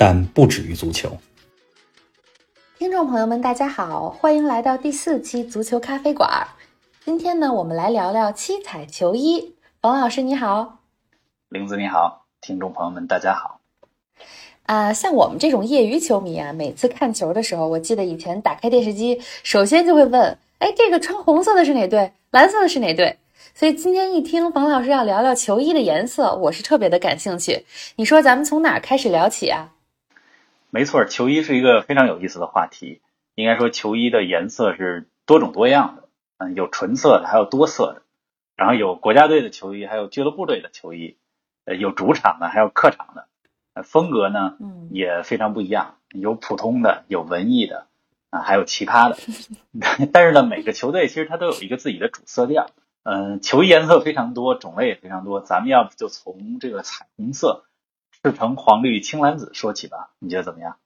但不止于足球。听众朋友们，大家好，欢迎来到第四期足球咖啡馆。今天呢，我们来聊聊七彩球衣。冯老师你好，玲子你好，听众朋友们大家好。啊，像我们这种业余球迷啊，每次看球的时候，我记得以前打开电视机，首先就会问：哎，这个穿红色的是哪队？蓝色的是哪队？所以今天一听冯老师要聊聊球衣的颜色，我是特别的感兴趣。你说咱们从哪开始聊起啊？没错，球衣是一个非常有意思的话题。应该说，球衣的颜色是多种多样的，嗯，有纯色的，还有多色的。然后有国家队的球衣，还有俱乐部队的球衣，呃，有主场的，还有客场的。呃，风格呢，嗯，也非常不一样，有普通的，有文艺的，啊，还有奇葩的。但是呢，每个球队其实它都有一个自己的主色调。嗯，球衣颜色非常多，种类也非常多。咱们要不就从这个彩虹色、赤橙黄绿青蓝紫说起吧？你觉得怎么样？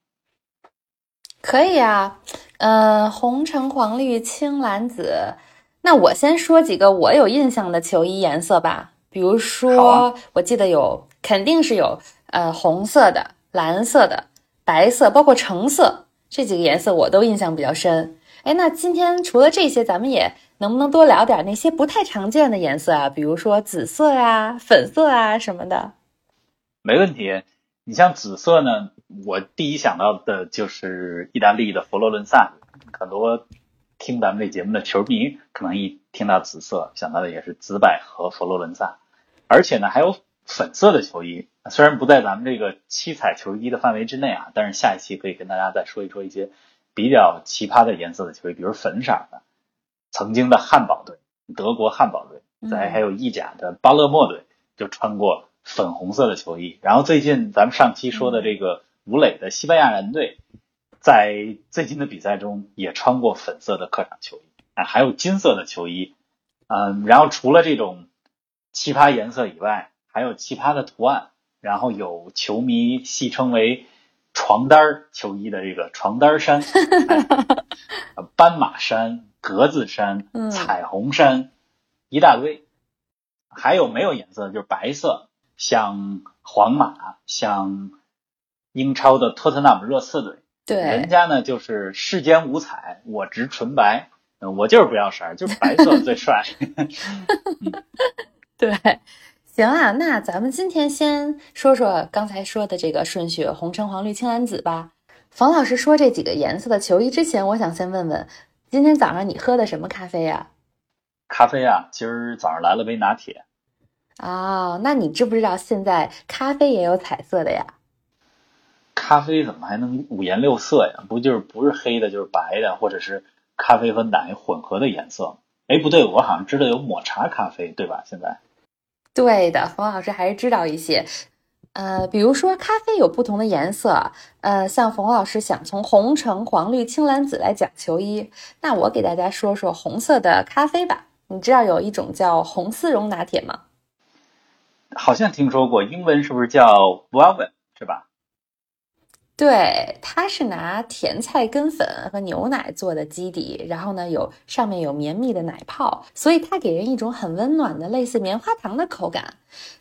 可以啊，嗯，红橙黄绿青蓝紫。那我先说几个我有印象的球衣颜色吧。比如说，我记得有，肯定是有，呃，红色的、蓝色的、白色，包括橙色这几个颜色，我都印象比较深。哎，那今天除了这些，咱们也。能不能多聊点那些不太常见的颜色啊？比如说紫色呀、粉色啊什么的。没问题。你像紫色呢，我第一想到的就是意大利的佛罗伦萨。很多听咱们这节目的球迷，可能一听到紫色想到的也是紫百合、佛罗伦萨。而且呢，还有粉色的球衣，虽然不在咱们这个七彩球衣的范围之内啊，但是下一期可以跟大家再说一说一些比较奇葩的颜色的球衣，比如粉色的。曾经的汉堡队，德国汉堡队，再还有意甲的巴勒莫队，就穿过粉红色的球衣。然后最近咱们上期说的这个吴磊的西班牙人队，在最近的比赛中也穿过粉色的客场球衣，啊，还有金色的球衣。嗯，然后除了这种奇葩颜色以外，还有奇葩的图案。然后有球迷戏称为“床单球衣”的这个床单衫，斑马衫。格子衫、彩虹衫，一大堆，还有没有颜色？就是白色，像皇马，像英超的托特纳姆热刺队，对，人家呢就是世间五彩，我执纯白，我就是不要色儿，就是白色最帅。对，行啊，那咱们今天先说说刚才说的这个顺序：红、橙、黄、绿、青、蓝、紫吧。冯老师说这几个颜色的球衣之前，我想先问问。今天早上你喝的什么咖啡呀？咖啡啊，今儿早上来了杯拿铁。哦，那你知不知道现在咖啡也有彩色的呀？咖啡怎么还能五颜六色呀？不就是不是黑的，就是白的，或者是咖啡和奶混合的颜色？哎，不对，我好像知道有抹茶咖啡，对吧？现在。对的，冯老师还是知道一些。呃，比如说咖啡有不同的颜色，呃，像冯老师想从红橙黄绿青蓝紫来讲球衣，那我给大家说说红色的咖啡吧。你知道有一种叫红丝绒拿铁吗？好像听说过，英文是不是叫 velvet 是吧？对，它是拿甜菜根粉和牛奶做的基底，然后呢，有上面有绵密的奶泡，所以它给人一种很温暖的类似棉花糖的口感。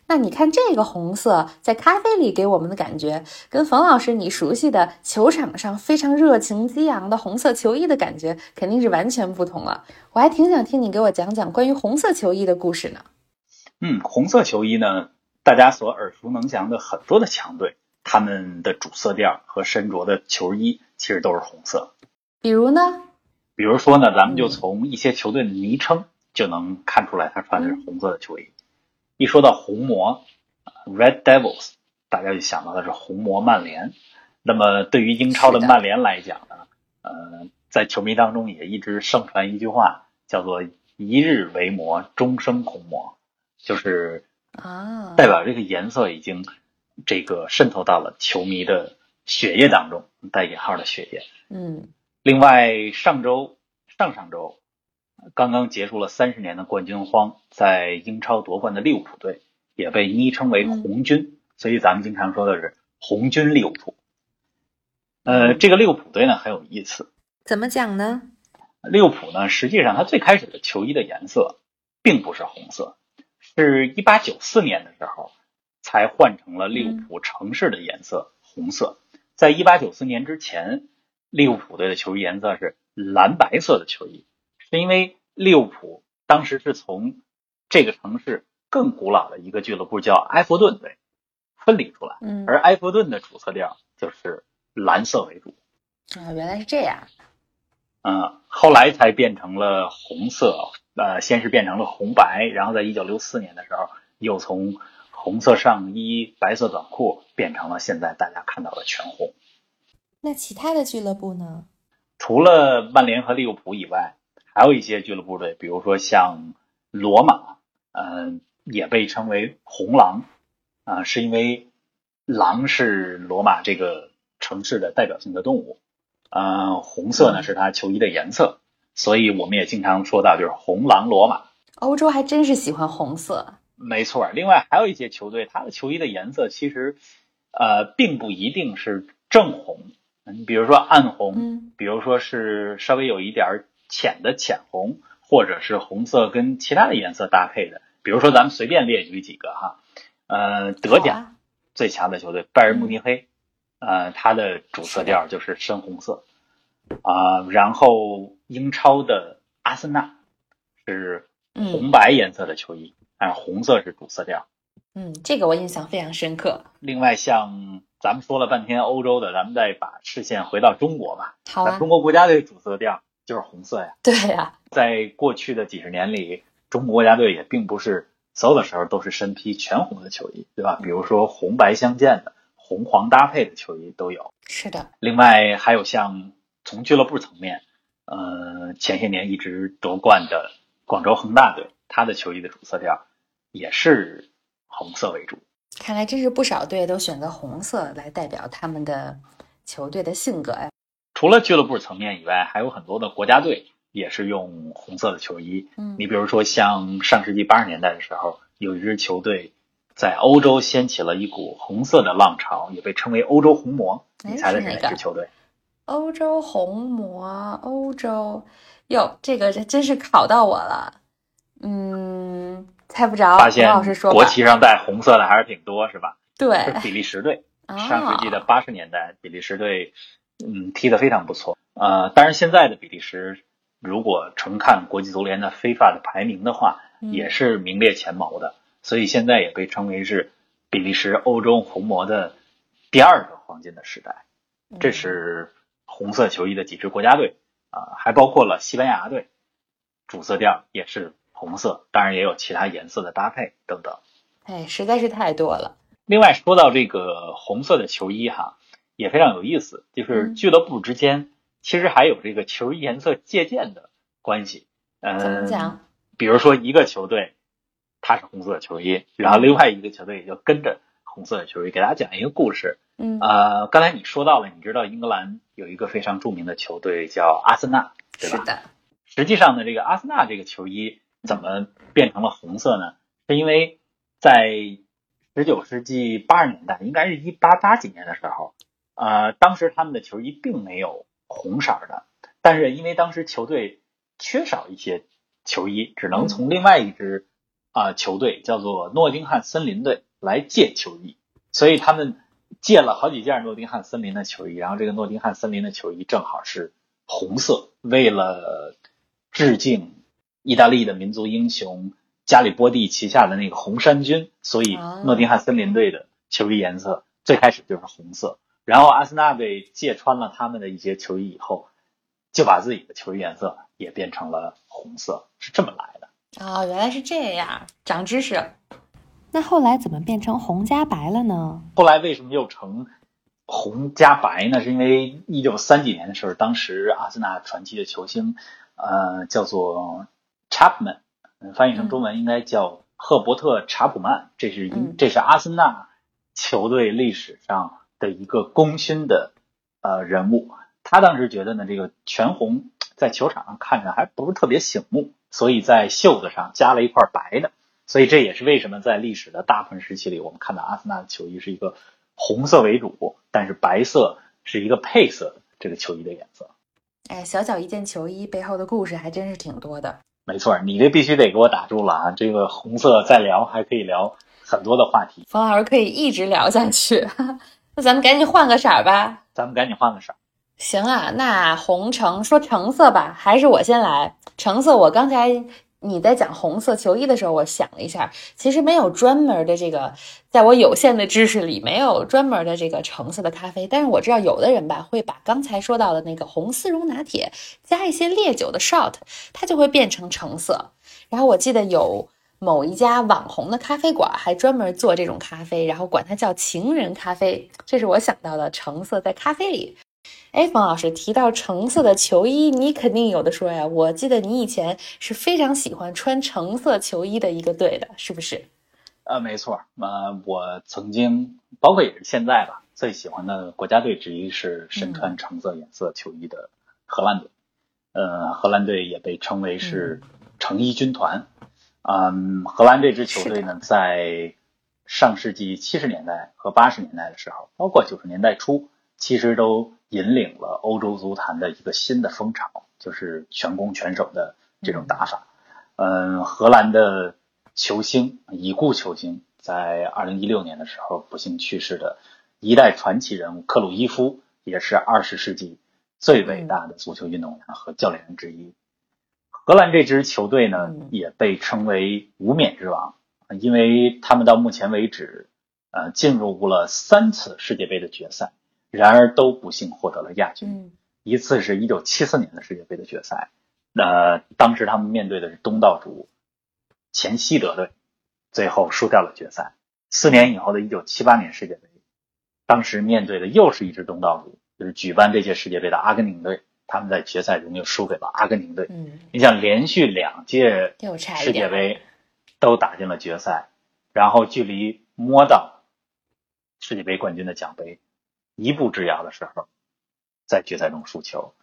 那你看这个红色在咖啡里给我们的感觉，跟冯老师你熟悉的球场上非常热情激昂的红色球衣的感觉肯定是完全不同了。我还挺想听你给我讲讲关于红色球衣的故事呢。嗯，红色球衣呢，大家所耳熟能详的很多的强队。他们的主色调和身着的球衣其实都是红色。比如呢？比如说呢，咱们就从一些球队的昵称就能看出来，他穿的是红色的球衣。一说到红魔 （Red Devils），大家就想到的是红魔曼联。那么对于英超的曼联来讲呢，呃，在球迷当中也一直盛传一句话，叫做“一日为魔，终生红魔”，就是啊，代表这个颜色已经。这个渗透到了球迷的血液当中带引号的血液。嗯另外，上周、上上周刚刚结束了三十年的冠军荒，在英超夺冠的利物浦队也被昵称为“红军”，所以咱们经常说的是“红军利物浦”。呃，这个利物浦队呢很有意思。怎么讲呢？利物浦呢，实际上它最开始的球衣的颜色并不是红色，是一八九四年的时候才换成了利物浦城市的颜色红色。在一八九四年之前，利物浦队的球衣颜色是蓝白色的球衣，是因为利物浦当时是从这个城市更古老的一个俱乐部叫埃弗顿队分离出来，嗯而埃弗顿的主色调就是蓝色为主。啊，原来是这样。嗯，后来才变成了红色，呃，先是变成了红白，然后在一九六四年的时候，又从红色上衣、白色短裤变成了现在大家看到的全红。那其他的俱乐部呢？除了曼联和利物浦以外，还有一些俱乐部队，比如说像罗马，嗯、也被称为红狼，啊、是因为狼是罗马这个城市的代表性的动物，呃，红色呢是它球衣的颜色，所以我们也经常说到就是红狼罗马。欧洲还真是喜欢红色。没错，另外还有一些球队，它的球衣的颜色其实呃并不一定是正红，你比如说暗红，嗯比如说是稍微有一点儿浅的浅红，或者是红色跟其他的颜色搭配的。比如说咱们随便列举几个哈，呃，德甲最强的球队拜仁慕尼黑，呃，它的主色调就是深红色啊、然后英超的阿森纳是红嗯白颜色的球衣，但是红色是主色调。嗯，这个我印象非常深刻。另外，像咱们说了半天欧洲的，咱们再把视线回到中国吧。好啊中，国国家队主色调就是红色呀。对呀、在过去的几十年里，中国国家队也并不是所有的时候都是身披全红的球衣，对吧？比如说红白相间的、红黄搭配的球衣都有。是的，另外还有像从俱乐部层面，呃，前些年一直夺冠的广州恒大队，它的球衣的主色调也是红色为主。看来真是不少队都选择红色来代表他们的球队的性格呀。除了俱乐部层面以外，还有很多的国家队也是用红色的球衣。嗯你比如说，像上世纪八十年代的时候，有一支球队在欧洲掀起了一股红色的浪潮，也被称为欧洲红魔。哎你猜的是是哪支球队？欧洲红魔，欧洲，哟，这个这真是考到我了。嗯，猜不着，发现老师说国旗上带红色的还是挺多，是吧？对，是比利时队。啊上世纪的八十年代，比利时队嗯踢得非常不错。呃，当然现在的比利时，如果纯看国际足联的非法的排名的话，嗯也是名列前茅的。所以现在也被称为是比利时欧洲红魔的第二个黄金的时代。嗯这是红色球衣的几支国家队啊、还包括了西班牙队，主色调也是红色，当然也有其他颜色的搭配等等。哎，实在是太多了。另外说到这个红色的球衣哈，也非常有意思，就是嗯俱乐部之间其实还有这个球衣颜色借鉴的关系。嗯、怎么讲？比如说一个球队它是红色的球衣，然后另外一个球队也就跟着红色的球衣。给大家讲一个故事。嗯呃，刚才你说到了，你知道英格兰有一个非常著名的球队叫阿森纳，对吧？是的，实际上呢，这个阿森纳这个球衣怎么变成了红色呢？是因为在十九世纪八十年代，应该是一八八几年的时候，呃，当时他们的球衣并没有红色的，但是因为当时球队缺少一些球衣，只能从另外一支啊、球队叫做诺丁汉森林队来借球衣，所以他们借了好几件诺丁汉森林的球衣，然后这个诺丁汉森林的球衣正好是红色，为了致敬意大利的民族英雄加里波第旗下的那个红衫军，所以哦诺丁汉森林队的球衣颜色最开始就是红色。然后阿森纳队借穿了他们的一些球衣以后，就把自己的球衣颜色也变成了红色，是这么来的。哦，原来是这样，长知识。那后来怎么变成红加白了呢？后来为什么又成红加白呢？是因为一九三几年的时候，当时阿森纳传奇的球星，呃，叫做 Chapman，嗯翻译成中文应该叫赫伯特·查普曼，这是这是阿森纳球队历史上的一个功勋的呃人物。他当时觉得呢，这个全红在球场上看着还不是特别醒目，所以在袖子上加了一块白的。所以这也是为什么在历史的大部分时期里，我们看到阿森纳的球衣是一个红色为主，但是白色是一个配色这个球衣的颜色。哎，小小一件球衣背后的故事还真是挺多的。没错，你这必须得给我打住了啊！这个红色再聊还可以聊很多的话题，冯老师可以一直聊下去。那咱们赶紧换个色儿吧。咱们赶紧换个色儿。行啊，那红橙说橙色吧，还是我先来。橙色，我刚才。你在讲红色球衣的时候，我想了一下，其实没有专门的这个，在我有限的知识里，没有专门的这个橙色的咖啡。但是我知道有的人吧，会把刚才说到的那个红丝绒拿铁加一些烈酒的 shot，它就会变成橙色。然后我记得有某一家网红的咖啡馆还专门做这种咖啡，然后管它叫情人咖啡。这是我想到的橙色在咖啡里。哎，冯老师提到橙色的球衣，你肯定有的说呀。我记得你以前是非常喜欢穿橙色球衣的一个队的，是不是？呃，没错。呃，我曾经，包括也是现在吧，最喜欢的国家队之一是身穿橙色颜色球衣的荷兰队。呃，荷兰队也被称为是橙衣军团。嗯，荷兰这支球队呢，在上世纪七十年代和八十年代的时候，包括九十年代初，其实都。引领了欧洲足坛的一个新的风潮，就是全攻全守的这种打法。嗯，荷兰的球星已故球星，在二零一六年的时候不幸去世的一代传奇人物克鲁伊夫，也是二十世纪最伟大的足球运动员和教练员之一。荷兰这支球队呢，也被称为“无冕之王”，因为他们到目前为止，呃，进入了三次世界杯的决赛。然而都不幸获得了亚军。一次是一九七四年的世界杯的决赛，呃，当时他们面对的是东道主前西德队，最后输掉了决赛。四年以后的一九七八年世界杯，当时面对的又是一支东道主，就是举办这届世界杯的阿根廷队，他们在决赛中又输给了阿根廷队。嗯，你想连续两届世界杯都打进了决赛，然后距离摸到世界杯冠军的奖杯。一步之遥的时候，在决赛中输球。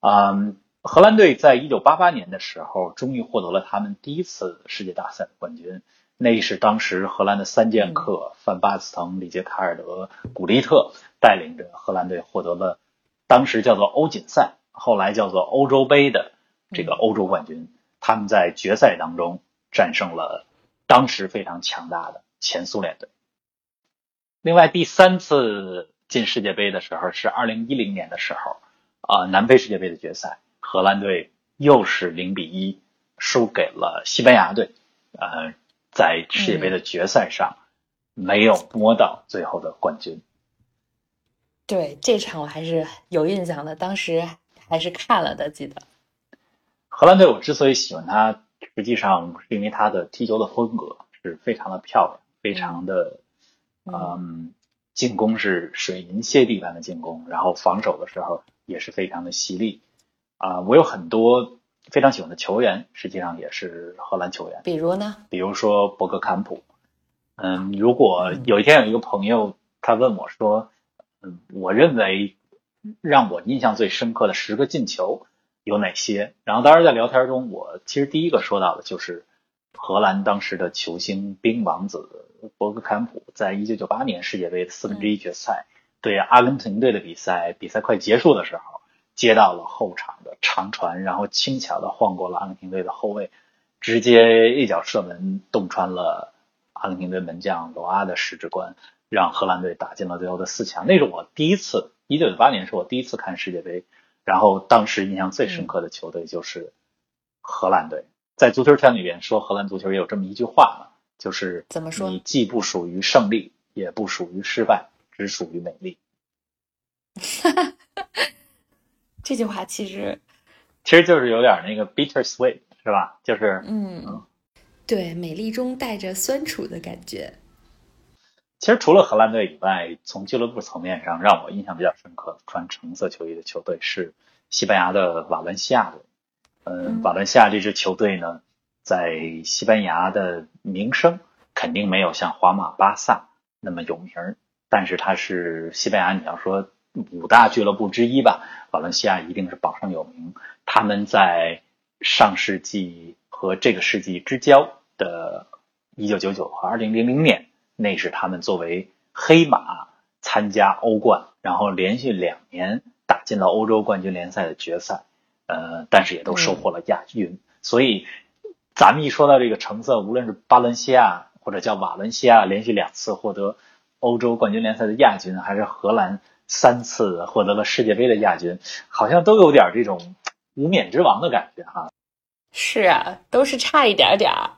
嗯，荷兰队在一九八八年的时候，终于获得了他们第一次世界大赛的冠军。那是当时荷兰的三剑客范巴斯滕、里杰卡尔德、古利特带领着荷兰队获得了当时叫做欧锦赛，后来叫做欧洲杯的这个欧洲冠军。他们在决赛当中战胜了当时非常强大的前苏联队。另外，第三次。进世界杯的时候是二零一零年的时候，啊，南非世界杯的决赛，荷兰队又是零比一输给了西班牙队，呃，在世界杯的决赛上没有摸到最后的冠军。对这场我还是有印象的，当时还是看了的，记得。荷兰队我之所以喜欢他，实际上是因为他的踢球的风格是非常的漂亮，非常的，嗯。进攻是水银泻地般的进攻，然后防守的时候也是非常的犀利啊！我有很多非常喜欢的球员，实际上也是荷兰球员。比如呢？比如说博格坎普。嗯，如果有一天有一个朋友他问我说：“嗯，我认为让我印象最深刻的十个进球有哪些？”然后当时在聊天中，我其实第一个说到的就是荷兰当时的球星冰王子。博格坎普在一九九八年世界杯的四分之一决赛对阿根廷队的比赛，比赛快结束的时候，接到了后场的长传，然后轻巧的晃过了阿根廷队的后卫，直接一脚射门，洞穿了阿根廷队门将罗阿的十指关，让荷兰队打进了最后的四强。那是我第一次，一九九八年是我第一次看世界杯，然后当时印象最深刻的球队就是荷兰队。在足球圈里边说荷兰足球也有这么一句话嘛。就是怎么说？你既不属于胜利，也不属于失败，只属于美丽。这句话其实其实就是有点那个 bitter sweet，是吧？就是嗯，对，美丽中带着酸楚的感觉。其实除了荷兰队以外，从俱乐部层面上让我印象比较深刻的穿橙色球衣的球队是西班牙的瓦伦西亚队。嗯，瓦伦西亚这支球队呢？在西班牙的名声肯定没有像皇马、巴萨那么有名，但是它是西班牙，你要说五大俱乐部之一吧，瓦伦西亚一定是榜上有名。他们在上世纪和这个世纪之交的1999和2000年，那是他们作为黑马参加欧冠，然后连续两年打进了欧洲冠军联赛的决赛，呃，但是也都收获了亚军。所以，咱们一说到这个橙色，无论是巴伦西亚或者叫瓦伦西亚连续两次获得欧洲冠军联赛的亚军，还是荷兰三次获得了世界杯的亚军，好像都有点这种无冕之王的感觉哈。是啊，都是差一点点儿。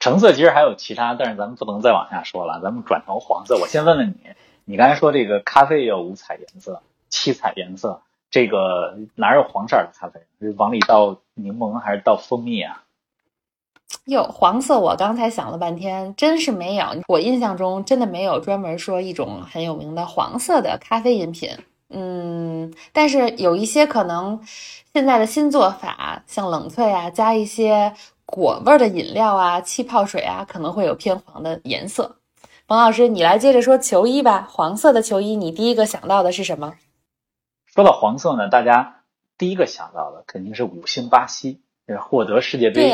橙色其实还有其他，但是咱们不能再往下说了，咱们转成黄色。我先问问你，你刚才说这个咖啡也有五彩颜色、七彩颜色，这个哪有黄色的咖啡？是往里倒柠檬还是倒蜂蜜啊？哟，黄色我刚才想了半天，真是没有。我印象中真的没有专门说一种很有名的黄色的咖啡饮品。嗯，但是有一些可能现在的新做法，像冷萃啊，加一些果味的饮料啊、气泡水啊，可能会有偏黄的颜色。冯老师，你来接着说球衣吧。黄色的球衣，你第一个想到的是什么？说到黄色呢，大家第一个想到的肯定是五星巴西，是获得世界杯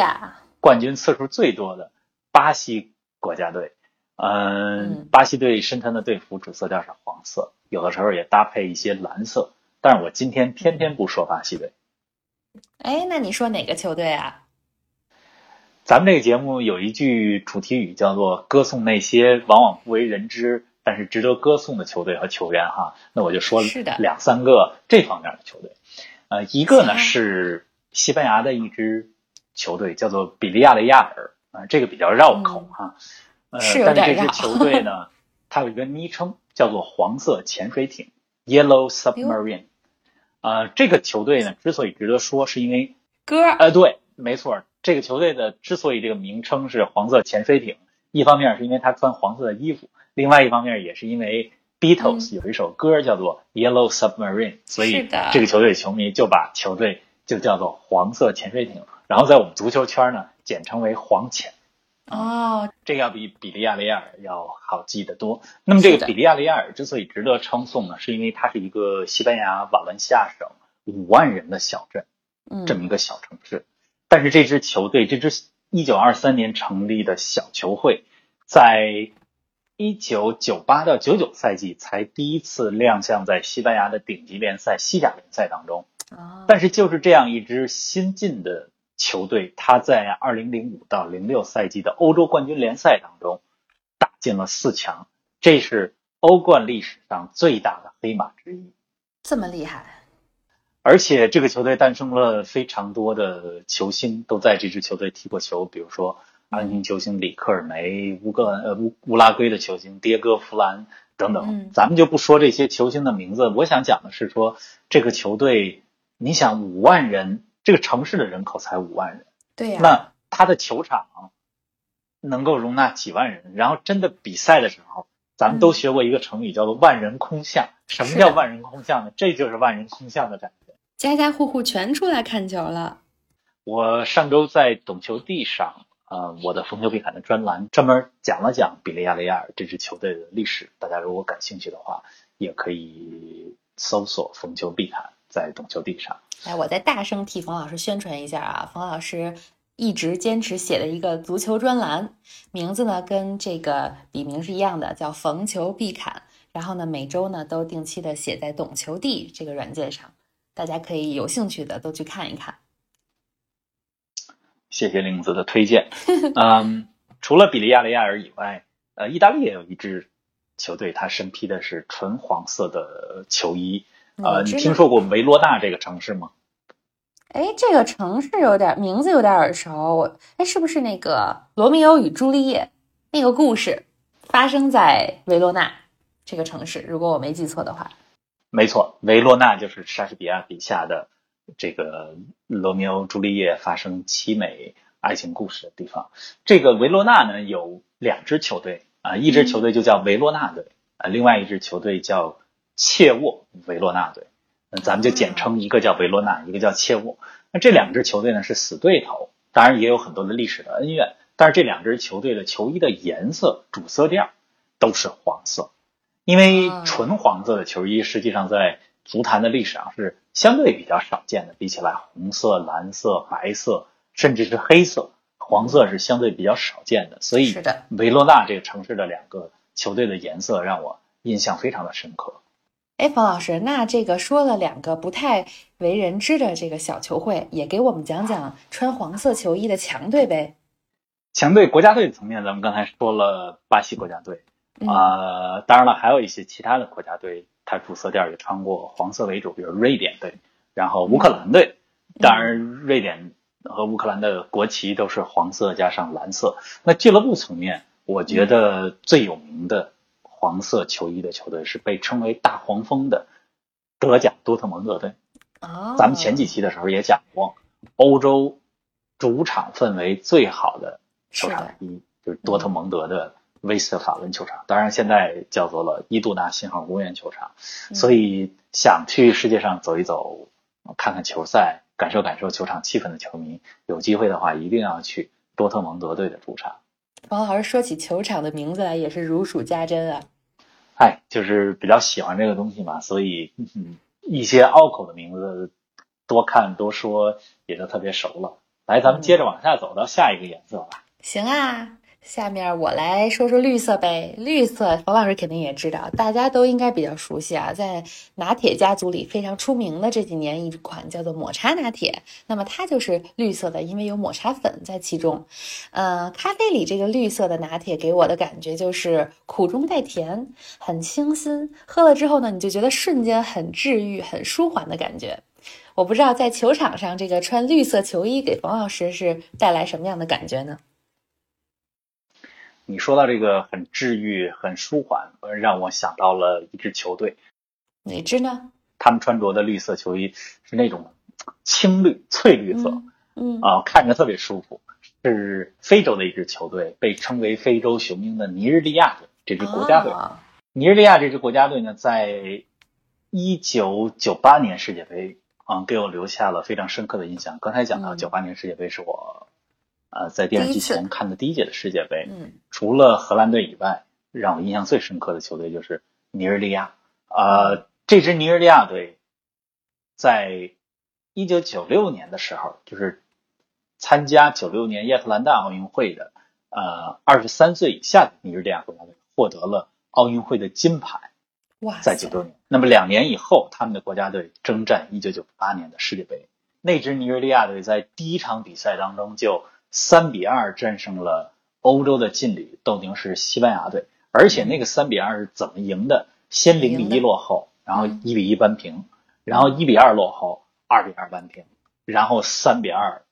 冠军次数最多的巴西国家队。嗯，巴西队身穿的队服主色调是黄色，有的时候也搭配一些蓝色。但是我今天偏偏不说巴西队。哎，那你说哪个球队啊？咱们这个节目有一句主题语叫做“歌颂那些往往不为人知但是值得歌颂的球队和球员”哈。那我就说两三个这方面的球队。呃，一个呢是西班牙的一支球队，叫做比利亚雷亚尔啊，这个比较绕口哈。呃，但是这支球队呢，它有一个昵称叫做“黄色潜水艇 ”（Yellow Submarine）。呃，这个球队呢，之所以值得说，是因为歌。呃，对，没错，这个球队的之所以这个名称是“黄色潜水艇”，一方面是因为他穿黄色的衣服，另外一方面也是因为 Beatles 有一首歌叫做《Yellow Submarine》，所以这个球队球迷就把球队就叫做“黄色潜水艇”，然后在我们足球圈呢，简称为“黄潜”。哦，这个要比比利亚雷亚尔要好记得多。那么这个比利亚雷亚尔之所以值得称颂呢，是因为它是一个西班牙瓦伦西亚省五万人的小镇，这么一个小城市。但是这支球队，这支一九二三年成立的小球会，在一九九八到九九赛季才第一次亮相在西班牙的顶级联赛西甲联赛当中。但是就是这样一支新进的。球队他在二零零五到零六赛季的欧洲冠军联赛当中打进了四强，这是欧冠历史上最大的黑马之一。这么厉害！而且这个球队诞生了非常多的球星，都在这支球队踢过球，比如说阿根廷球星里克尔梅、乌格兰呃乌乌拉圭的球星迭戈弗兰等等。咱们就不说这些球星的名字，我想讲的是说这个球队，你想五万人。这个城市的人口才五万人，对呀。那他的球场能够容纳几万人，然后真的比赛的时候，咱们都学过一个成语叫做“万人空巷”。什么叫万人空巷呢？这就是万人空巷的感觉。家家户户全出来看球了。我上周在懂球帝上，呃，我的逢球必侃的专栏专门讲了讲比利亚雷亚尔这支球队的历史。大家如果感兴趣的话，也可以搜索“逢球必侃”在懂球帝上。哎，我再大声替冯老师宣传一下啊！冯老师一直坚持写的一个足球专栏，名字呢跟这个笔名是一样的，叫“逢球必砍”。然后呢，每周呢都定期的写在懂球帝这个软件上，大家可以有兴趣的都去看一看。谢谢玲子的推荐。嗯，除了比利亚雷亚尔以外，呃，意大利也有一支球队，它身披的是纯黄色的球衣。呃，你听说过维罗纳这个城市吗？哎，这个城市有点名字有点耳熟。哎，是不是那个《罗密欧与朱丽叶》那个故事发生在维罗纳这个城市？如果我没记错的话，没错，维罗纳就是莎士比亚笔下的这个罗密欧朱丽叶发生凄美爱情故事的地方。这个维罗纳呢有两支球队啊，一支球队就叫维罗纳队啊，另外一支球队叫。切沃维罗纳队，那咱们就简称一个叫维罗纳，一个叫切沃。那这两支球队呢是死对头，当然也有很多的历史的恩怨。但是这两支球队的球衣的颜色主色调都是黄色，因为纯黄色的球衣实际上在足坛的历史上是相对比较少见的，比起来红色、蓝色、白色，甚至是黑色，黄色是相对比较少见的。所以，维罗纳这个城市的两个球队的颜色让我印象非常的深刻。哎，冯老师，那这个说了两个不太为人知的这个小球会，也给我们讲讲穿黄色球衣的强队呗。强队国家队层面，咱们刚才说了巴西国家队，啊，当然了，还有一些其他的国家队，它主色调也穿过黄色为主，比如瑞典队，然后乌克兰队。当然，瑞典和乌克兰的国旗都是黄色加上蓝色。那俱乐部层面，我觉得最有名的。黄色球衣的球队是被称为“大黄蜂”的德甲多特蒙德队。哦，咱们前几期的时候也讲过，欧洲主场氛围最好的球场之一就是多特蒙德的威斯特法伦球场，当然现在叫做了伊杜纳信号公园球场。所以想去世界上走一走，看看球赛，感受感受球场气氛的球迷，有机会的话一定要去多特蒙德队的主场。王老师说起球场的名字来也是如数家珍啊！哎，就是比较喜欢这个东西嘛，所以一些拗口的名字多看多说也就特别熟了。来，咱们接着往下走到下一个颜色吧。行啊。下面我来说说绿色呗。绿色，冯老师肯定也知道，大家都应该比较熟悉啊。在拿铁家族里非常出名的这几年，一款叫做抹茶拿铁，那么它就是绿色的，因为有抹茶粉在其中。呃，咖啡里这个绿色的拿铁给我的感觉就是苦中带甜，很清新。喝了之后呢，你就觉得瞬间很治愈、很舒缓的感觉。我不知道在球场上这个穿绿色球衣给冯老师是带来什么样的感觉呢？你说到这个很治愈、很舒缓，让我想到了一支球队，哪支呢？他们穿着的绿色球衣是那种青绿、翠绿色，嗯啊，看着特别舒服。是非洲的一支球队，被称为非洲雄鹰的尼日利亚队，这支国家队。尼日利亚这支国家队呢，在一九九八年世界杯嗯，给我留下了非常深刻的印象。刚才讲到九八年世界杯是我。呃，在电视机前看的第一届的世界杯，嗯，除了荷兰队以外，让我印象最深刻的球队就是尼日利亚。呃，这支尼日利亚队在一九九六年的时候，就是参加九六年亚特兰大奥运会的呃二十三岁以下的尼日利亚国家队获得了奥运会的金牌。哇，在九六年，那么两年以后，他们的国家队征战一九九八年的世界杯，那支尼日利亚队在第一场比赛当中就。三比二战胜了欧洲的劲旅斗牛士西班牙队，而且那个三比二是怎么赢的？先零比一落后，然后一比一扳平，然后一比二落后，二比二扳平，然后三比二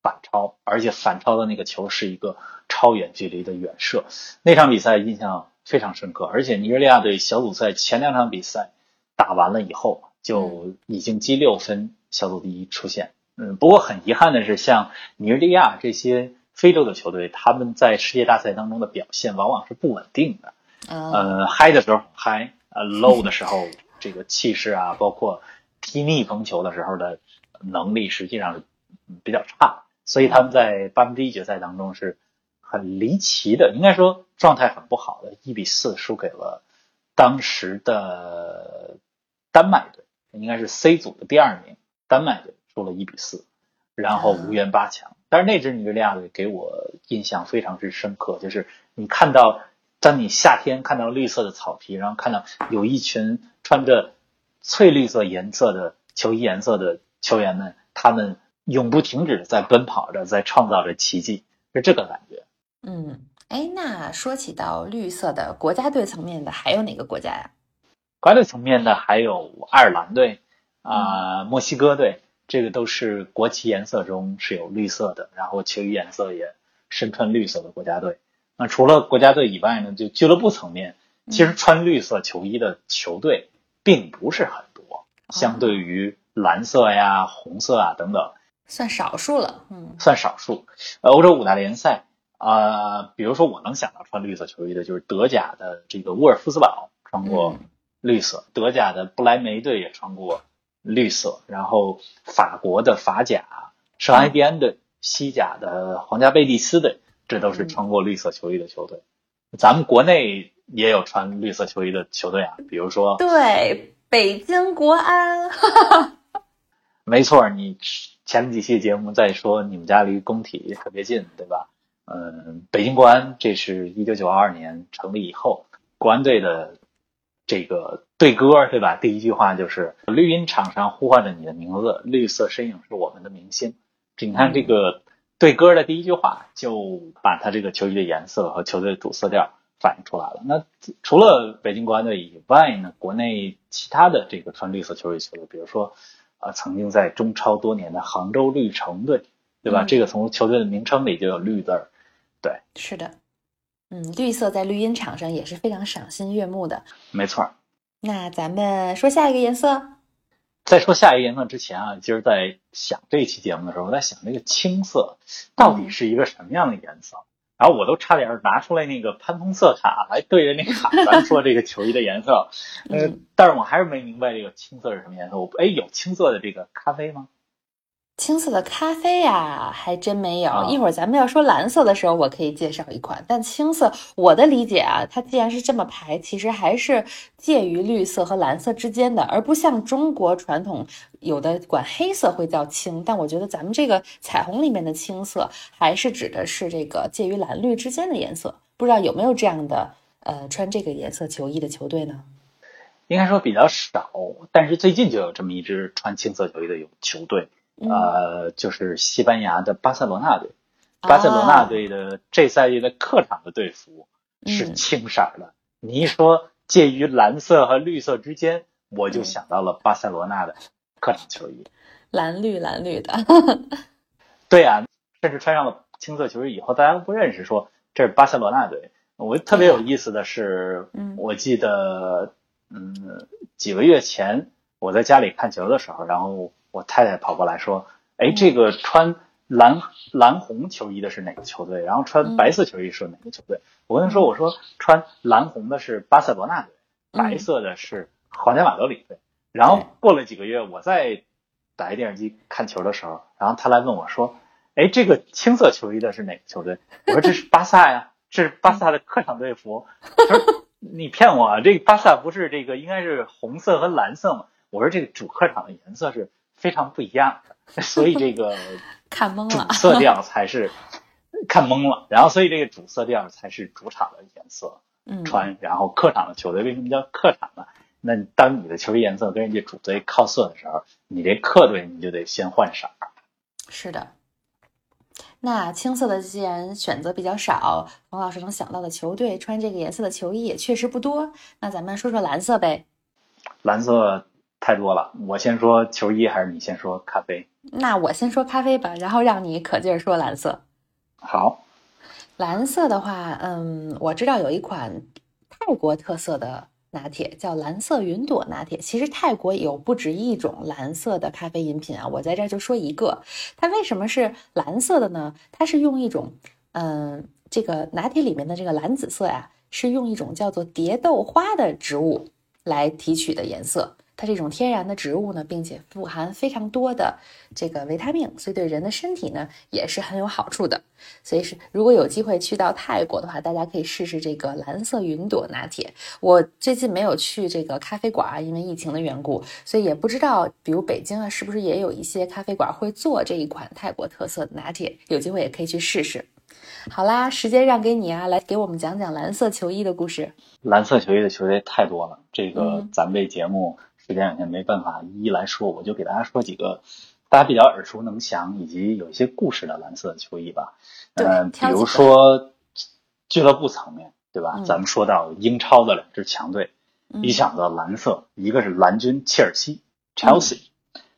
反超，而且反超的那个球是一个超远距离的远射。那场比赛印象非常深刻，而且尼日利亚队小组赛前两场比赛打完了以后就已经积六分，小组第一出现。嗯，不过很遗憾的是，像尼日利亚这些非洲的球队，他们在世界大赛当中的表现往往是不稳定的。呃，嗨的时候嗨，呃，low 的时候，这个气势啊，包括踢逆风球的时候的能力，实际上是比较差。所以他们在八分之一决赛当中是很离奇的，应该说状态很不好的，一比四输给了当时的丹麦队，应该是 C 组的第二名丹麦队。输了一比四，然后无缘八强。但是那支尼日利亚队给我印象非常之深刻，就是你看到，当你夏天看到绿色的草皮，然后看到有一群穿着翠绿色颜色的球衣颜色的球员们，他们永不停止的在奔跑着，在创造着奇迹，是这个感觉。嗯，哎，那说起到绿色的国家队层面的，还有哪个国家呀？国家队层面的还有爱尔兰队啊，墨西哥队。这个都是国旗颜色中是有绿色的，然后球衣颜色也身穿绿色的国家队。那除了国家队以外呢，就俱乐部层面，其实穿绿色球衣的球队并不是很多，相对于蓝色呀、红色啊等等，算少数了。嗯，算少数。欧洲五大联赛啊，比如说我能想到穿绿色球衣的，就是德甲的这个沃尔夫斯堡穿过绿色，德甲的不莱梅队也穿过。绿色，然后法国的法甲、圣埃蒂安的、西甲的皇家贝蒂斯的，这都是穿过绿色球衣的球队。咱们国内也有穿绿色球衣的球队啊，比如说对北京国安。没错，你前几期节目在说你们家离工体特别近，对吧？嗯，北京国安这是一九九二年成立以后，国安队的这个队歌，对吧？第一句话就是“绿茵场上呼唤着你的名字，绿色身影是我们的明星”。这你看这个对歌的第一句话，就把他这个球衣的颜色和球队的主色调反映出来了。那除了北京国安队以外呢，国内其他的这个穿绿色球衣球队，比如说。啊，曾经在中超多年的杭州绿城队，对吧？这个从球队的名称里就有“绿”字儿，对，是的，嗯，绿色在绿茵场上也是非常赏心悦目的，没错。那咱们说下一个颜色。在说下一个颜色之前啊，今儿在想这一期节目的时候，我在想这个青色到底是一个什么样的颜色。然后我都差点拿出来那个潘通色卡来对着那卡咱说这个球衣的颜色，呃，但是我还是没明白这个青色是什么颜色。我哎，有青色的这个咖啡吗？青色的咖啡呀，还真没有。一会儿咱们要说蓝色的时候，我可以介绍一款。但青色，我的理解啊，它既然是这么排，其实还是介于绿色和蓝色之间的，而不像中国传统有的管黑色会叫青。但我觉得咱们这个彩虹里面的青色，还是指的是这个介于蓝绿之间的颜色。不知道有没有这样的呃穿这个颜色球衣的球队呢？应该说比较少，但是最近就有这么一支穿青色球衣的有球队。呃，就是西班牙的巴塞罗那队，巴塞罗那队的这赛季的客场的队服是青色的。你一说介于蓝色和绿色之间，我就想到了巴塞罗那的客场球衣，蓝绿蓝绿的。对呀，甚至穿上了青色球衣以后，大家都不认识，说这是巴塞罗那队。我特别有意思的是，我记得，嗯，几个月前我在家里看球的时候，然后。我太太跑过来说：“哎，这个穿蓝蓝红球衣的是哪个球队？然后穿白色球衣是哪个球队？”我跟她说：“我说穿蓝红的是巴塞罗那队，白色的是皇家马德里队。”然后过了几个月，我在打开电视机看球的时候，然后他来问我说：“哎，这个青色球衣的是哪个球队？”我说：“这是巴萨呀，这是巴萨的客场队服。”他说：“你骗我，这个巴萨不是这个应该是红色和蓝色吗？”我说：“这个主客场的颜色是。”非常不一样的，所以这个 看懵了，主色调才是看懵了。然后，所以这个主色调才是主场的颜色，穿。然后客场的球队为什么叫客场呢？那当你的球衣颜色跟人家主队靠色的时候，你这客队你就得先换色。是的。那青色的既然选择比较少，冯老师能想到的球队穿这个颜色的球衣也确实不多。那咱们说说蓝色呗。蓝色。太多了，我先说球衣还是你先说咖啡？那我先说咖啡吧，然后让你可劲儿说蓝色。好，蓝色的话，嗯，我知道有一款泰国特色的拿铁叫蓝色云朵拿铁。其实泰国有不止一种蓝色的咖啡饮品啊，我在这儿就说一个。它为什么是蓝色的呢？它是用一种，嗯，这个拿铁里面的这个蓝紫色呀，是用一种叫做蝶豆花的植物来提取的颜色。它这种天然的植物呢，并且富含非常多的这个维他命，所以对人的身体呢也是很有好处的。所以是如果有机会去到泰国的话，大家可以试试这个蓝色云朵拿铁。我最近没有去这个咖啡馆啊，因为疫情的缘故，所以也不知道，比如北京啊，是不是也有一些咖啡馆会做这一款泰国特色的拿铁？有机会也可以去试试。好啦，时间让给你啊，来给我们讲讲蓝色球衣的故事。蓝色球衣的球队太多了，这个咱们这节目。时间有限，没办法一一来说，我就给大家说几个大家比较耳熟能详以及有一些故事的蓝色球衣吧。嗯，比如说俱乐部层面，对吧？咱们说到英超的两支强队，一想到蓝色，一个是蓝军切尔西 （Chelsea），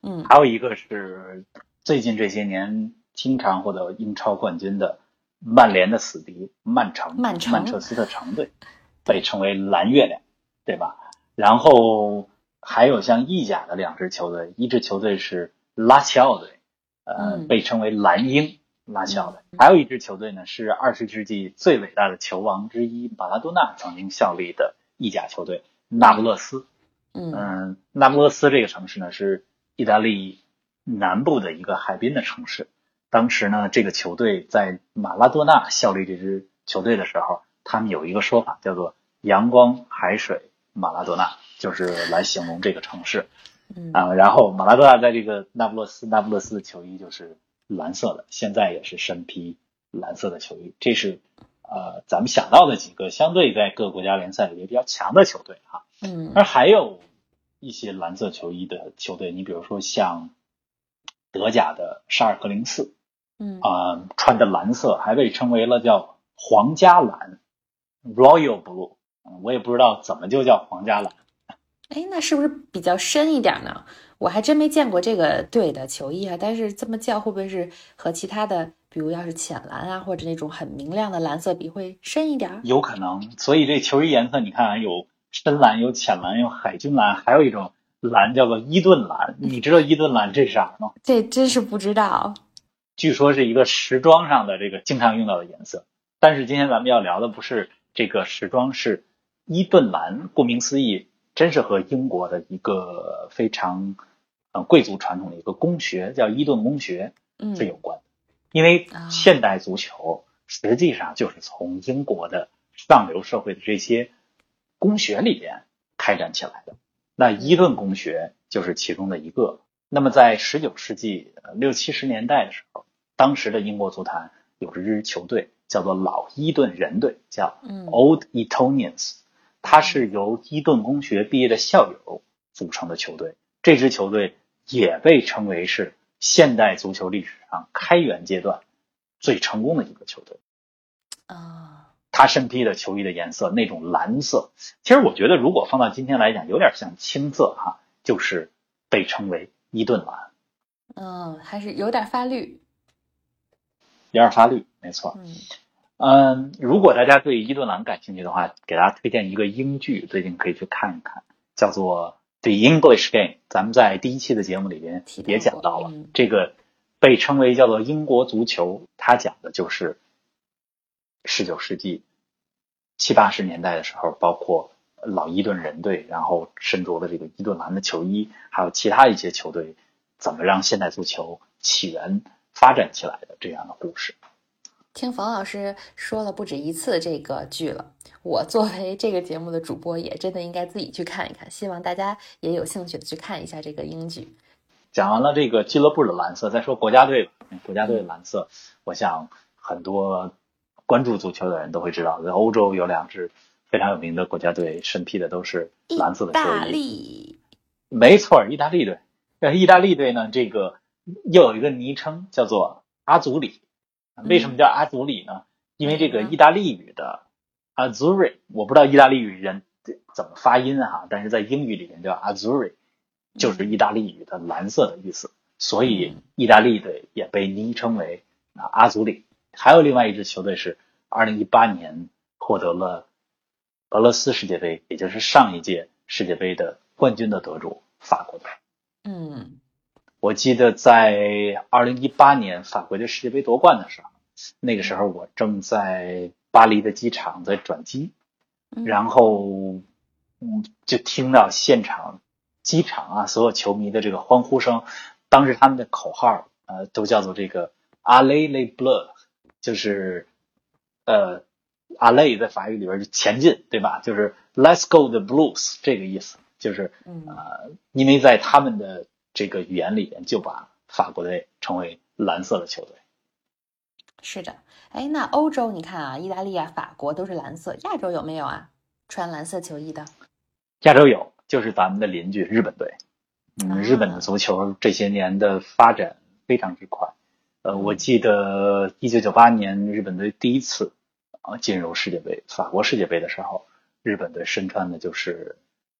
嗯，还有一个是最近这些年经常获得英超冠军的曼联的死敌曼城，曼城曼彻斯特城队，被称为蓝月亮，对吧？然后。还有像意甲的两支球队，一支球队是拉齐奥队，呃，被称为蓝鹰拉齐奥队；还有一支球队呢，是二十世纪最伟大的球王之一马拉多纳曾经效力的意甲球队那不勒斯。嗯，那不勒斯这个城市呢，是意大利南部的一个海滨的城市。当时呢，这个球队在马拉多纳效力这支球队的时候，他们有一个说法叫做阳光、海水、马拉多纳，就是来形容这个城市。嗯啊，然后马拉多纳在这个那不勒斯，那不勒斯的球衣就是蓝色的，现在也是身披蓝色的球衣。这是呃咱们想到的几个相对在各国家联赛里也比较强的球队哈。嗯而还有一些蓝色球衣的球队，你比如说像德甲的沙尔克零四嗯啊、穿的蓝色还被称为了叫皇家蓝 （Royal Blue）。嗯我也不知道怎么就叫皇家蓝。哎，那是不是比较深一点呢？我还真没见过这个队的球衣啊，但是这么叫会不会是和其他的，比如要是浅蓝啊，或者那种很明亮的蓝色比会深一点儿？有可能，所以这球衣颜色你看啊，有深蓝，有浅蓝，有海军蓝，还有一种蓝叫做伊顿蓝。你知道伊顿蓝这是啥吗？这真是不知道。据说是一个时装上的这个经常用到的颜色。但是今天咱们要聊的不是这个时装，是伊顿蓝。顾名思义，真是和英国的一个非常呃贵族传统的一个公学叫伊顿公学嗯是有关的。因为啊现代足球实际上就是从英国的上流社会的这些公学里边开展起来的。那伊顿公学就是其中的一个。那么在十九世纪呃六七十年代的时候，当时的英国足坛有一支球队叫做老伊顿人队，叫嗯 Old Etonians，它是由伊顿公学毕业的校友组成的球队。这支球队也被称为是现代足球历史上开源阶段最成功的一个球队。啊，他身披的球衣的颜色那种蓝色，其实我觉得如果放到今天来讲，有点像青色哈，就是被称为伊顿蓝，嗯，还是有点发绿。有点发绿，没错。嗯嗯，如果大家对伊顿蓝感兴趣的话，给大家推荐一个英剧，最近可以去看一看，叫做《The English Game》。咱们在第一期的节目里边也讲到了嗯这个被称为叫做英国足球，它讲的就是十九世纪七八十年代的时候，包括老伊顿人队，然后身着的这个伊顿蓝的球衣，还有其他一些球队怎么让现代足球起源发展起来的这样的故事。听冯老师说了不止一次这个剧了，我作为这个节目的主播，也真的应该自己去看一看。希望大家也有兴趣的去看一下这个英剧。讲完了这个俱乐部的蓝色，再说国家队吧。国家队的蓝色，我想很多关注足球的人都会知道，在欧洲有两支非常有名的国家队，身披的都是蓝色的意大衣。利，没错，意大利队。但是，意大利队呢，这个又有一个昵称叫做阿祖里。为什么叫阿祖里呢？因为这个意大利语的 Azzurri，我不知道意大利语人怎么发音哈，但是在英语里面叫 Azzurri，就是意大利语的蓝色的意思，所以意大利队也被昵称为啊阿祖里。还有另外一支球队是二零一八年获得了俄罗斯世界杯，也就是上一届世界杯的冠军的得主法国队。嗯我记得在二零一八年法国的世界杯夺冠的时候，那个时候我正在巴黎的机场在转机，嗯然后嗯就听到现场机场啊所有球迷的这个欢呼声，当时他们的口号呃都叫做这个 “Allez les Bleus”，就是呃 “Allez” 在法语里边就前进，对吧？就是 “Let's go the Blues” 这个意思，就是嗯呃，因为在他们的这个语言里边，就把法国队称为蓝色的球队。是的。哎，那欧洲你看啊，意大利啊、法国都是蓝色，亚洲有没有啊？穿蓝色球衣的？亚洲有，就是咱们的邻居日本队。啊嗯，日本的足球这些年的发展非常之快。呃，我记得一九九八年日本队第一次啊进入世界杯，法国世界杯的时候，日本队身穿的就是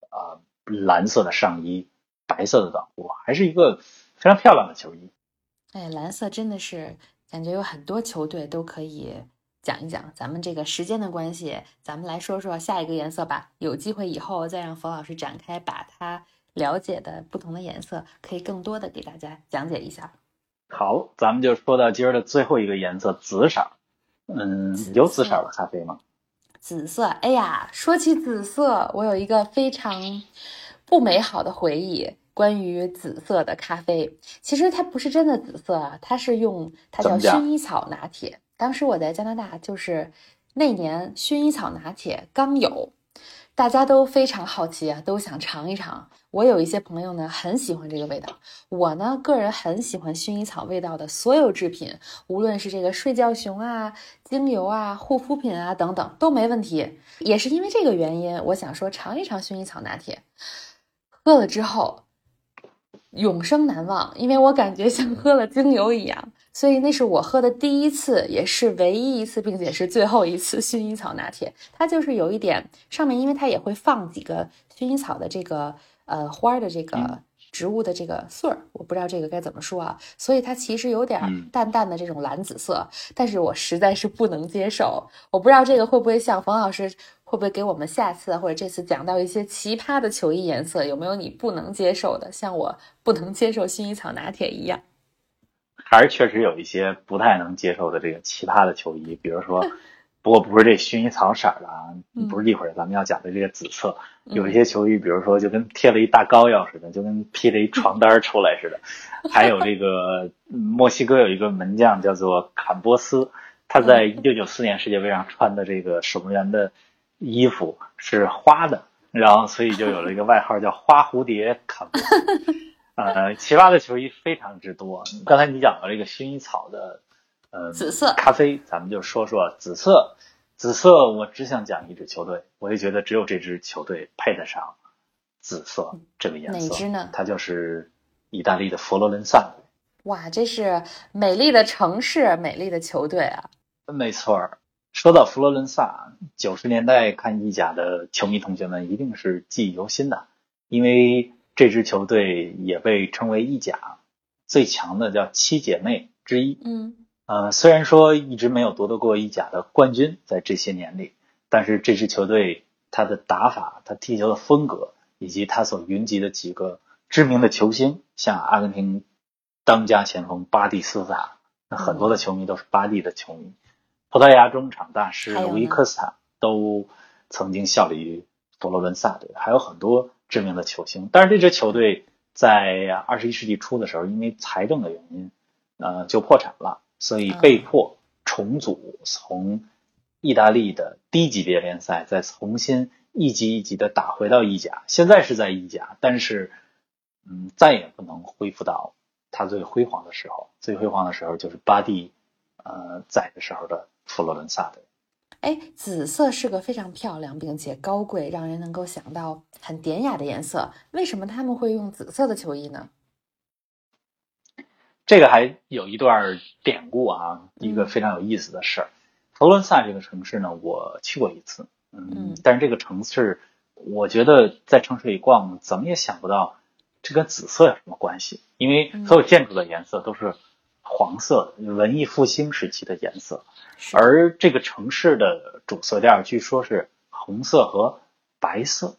啊、蓝色的上衣，白色的短裤，还是一个非常漂亮的球衣。哎，蓝色真的是感觉有很多球队都可以讲一讲。咱们这个时间的关系，咱们来说说下一个颜色吧。有机会以后再让冯老师展开，把他了解的不同的颜色，可以更多的给大家讲解一下。好，咱们就说到今儿的最后一个颜色紫色。嗯，有紫色的咖啡吗？紫色，哎呀，说起紫色，我有一个非常不美好的回忆，关于紫色的咖啡。其实它不是真的紫色啊，它是用它叫薰衣草拿铁。当时我在加拿大，就是那年薰衣草拿铁刚有，大家都非常好奇啊，都想尝一尝。我有一些朋友呢，很喜欢这个味道。我呢，个人很喜欢薰衣草味道的所有制品，无论是这个睡觉熊啊、精油啊、护肤品啊等等都没问题。也是因为这个原因，我想说尝一尝薰衣草拿铁。喝了之后，永生难忘，因为我感觉像喝了精油一样。所以那是我喝的第一次，也是唯一一次，并且是最后一次薰衣草拿铁。它就是有一点上面，因为它也会放几个薰衣草的这个。呃，花的这个植物的这个穗儿，我不知道这个该怎么说啊，所以它其实有点淡淡的这种蓝紫色，但是我实在是不能接受。我不知道这个会不会像冯老师，会不会给我们下次或者这次讲到一些奇葩的球衣颜色，有没有你不能接受的，像我不能接受薰衣草拿铁一样？还是确实有一些不太能接受的这个奇葩的球衣，比如说。不过不是这薰衣草色的啊，不是一会儿咱们要讲的这个紫色。有一些球衣，比如说就跟贴了一大膏药似的，就跟披了一床单出来似的。还有这个墨西哥有一个门将叫做坎波斯，他在一九九四年世界杯上穿的这个守门员的衣服是花的，然后所以就有了一个外号叫花蝴蝶卡布。呃，奇葩的球衣非常之多。刚才你讲到这个薰衣草的。呃，紫色咖啡，咱们就说说紫色。紫色，我只想讲一支球队，我就觉得只有这支球队配得上紫色这个颜色。哪支呢？它就是意大利的佛罗伦萨。哇，这是美丽的城市，美丽的球队啊！没错儿。说到佛罗伦萨，九十年代看意甲的球迷同学们一定是记忆犹新的，因为这支球队也被称为意甲最强的叫七姐妹之一。嗯。呃，虽然说一直没有夺得过意甲的冠军，在这些年里，但是这支球队他的打法、他踢球的风格，以及他所云集的几个知名的球星，像阿根廷当家前锋巴蒂斯塔，那很多的球迷都是巴蒂的球迷。葡萄牙中场大师卢伊科斯塔都曾经效力于佛罗伦萨队，还有很多知名的球星。但是这支球队在二十一世纪初的时候，因为财政的原因，呃，就破产了。所以被迫重组，从意大利的低级别联赛再重新一级一级的打回到意甲。现在是在意甲，但是，嗯，再也不能恢复到他最辉煌的时候。最辉煌的时候就是巴蒂，呃，在的时候的佛罗伦萨的。哎，紫色是个非常漂亮并且高贵，让人能够想到很典雅的颜色。为什么他们会用紫色的球衣呢？这个还有一段典故啊，一个非常有意思的事儿。佛罗伦萨这个城市呢，我去过一次，嗯，但是这个城市，我觉得在城市里逛，怎么也想不到这跟紫色有什么关系，因为所有建筑的颜色都是黄色，文艺复兴时期的颜色，而这个城市的主色调据说是红色和白色，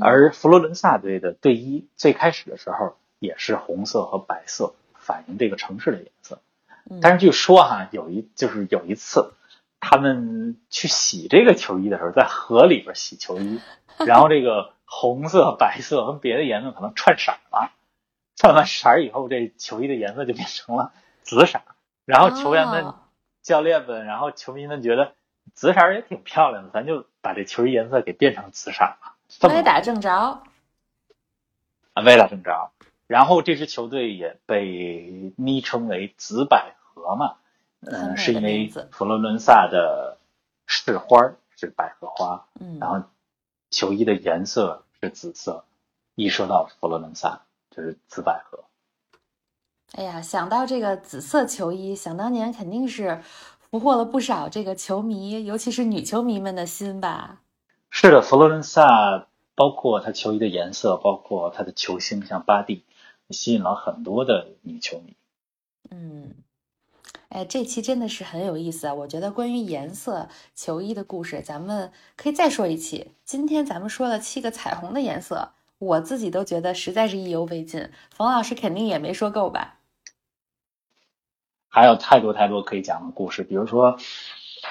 而佛罗伦萨队的队衣最开始的时候也是红色和白色。反映这个城市的颜色，但是据说哈，有一就是有一次，他们去洗这个球衣的时候，在河里边洗球衣，然后这个红色、白色和别的颜色可能串色了，串完色以后，这球衣的颜色就变成了紫色。然后球员们、教练们，然后球迷们觉得紫色也挺漂亮的，咱就把这球衣颜色给变成紫色了。歪打正着啊，歪打正着。然后这支球队也被昵称为“紫百合”嘛，嗯，是因为佛罗伦萨的市花是百合花，嗯，然后球衣的颜色是紫色，一说到佛罗伦萨就是紫百合。哎呀，想到这个紫色球衣，想当年肯定是俘获了不少这个球迷，尤其是女球迷们的心吧？是的，佛罗伦萨包括它球衣的颜色，包括它的球星，像巴蒂。吸引了很多的女球迷。嗯，哎，这期真的是很有意思啊！我觉得关于颜色球衣的故事，咱们可以再说一期。今天咱们说了七个彩虹的颜色，我自己都觉得实在是意犹未尽。冯老师肯定也没说够吧？还有太多太多可以讲的故事，比如说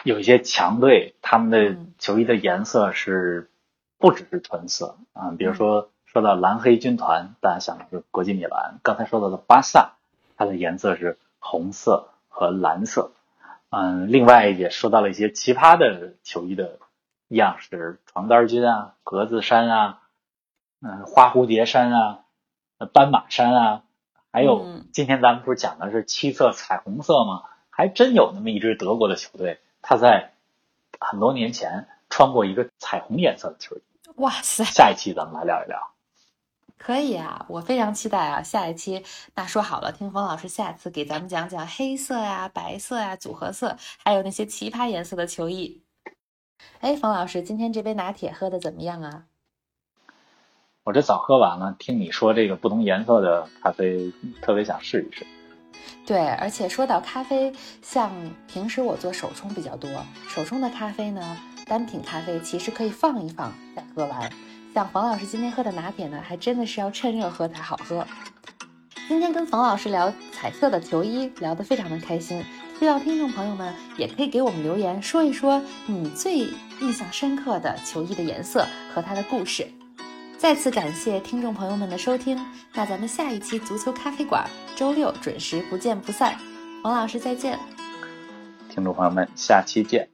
有一些强队，他们的球衣的颜色是不只是纯色啊，比如说。说到蓝黑军团，大家想的是国际米兰。刚才说到的巴萨，它的颜色是红色和蓝色。嗯，另外也说到了一些奇葩的球衣的样式，床单军啊、格子衫啊、嗯花蝴蝶衫啊、斑马衫啊，还有嗯今天咱们不是讲的是七色彩虹色吗？还真有那么一支德国的球队，他在很多年前穿过一个彩虹颜色的球衣。哇塞，下一期咱们来聊一聊。可以啊，我非常期待啊！下一期那说好了，听冯老师下次给咱们讲讲黑色呀、白色呀、组合色，还有那些奇葩颜色的球衣。哎，冯老师，今天这杯拿铁喝的怎么样啊？我这早喝完了，听你说这个不同颜色的咖啡，特别想试一试。对，而且说到咖啡，像平时我做手冲比较多，手冲的咖啡呢，单品咖啡其实可以放一放再喝完。像冯老师今天喝的拿铁呢，还真的是要趁热喝才好喝。今天跟冯老师聊彩色的球衣，聊得非常的开心。希望听众朋友们也可以给我们留言，说一说你最印象深刻的球衣的颜色和它的故事。再次感谢听众朋友们的收听，那咱们下一期足球咖啡馆周六准时不见不散。王老师再见。听众朋友们，下期见。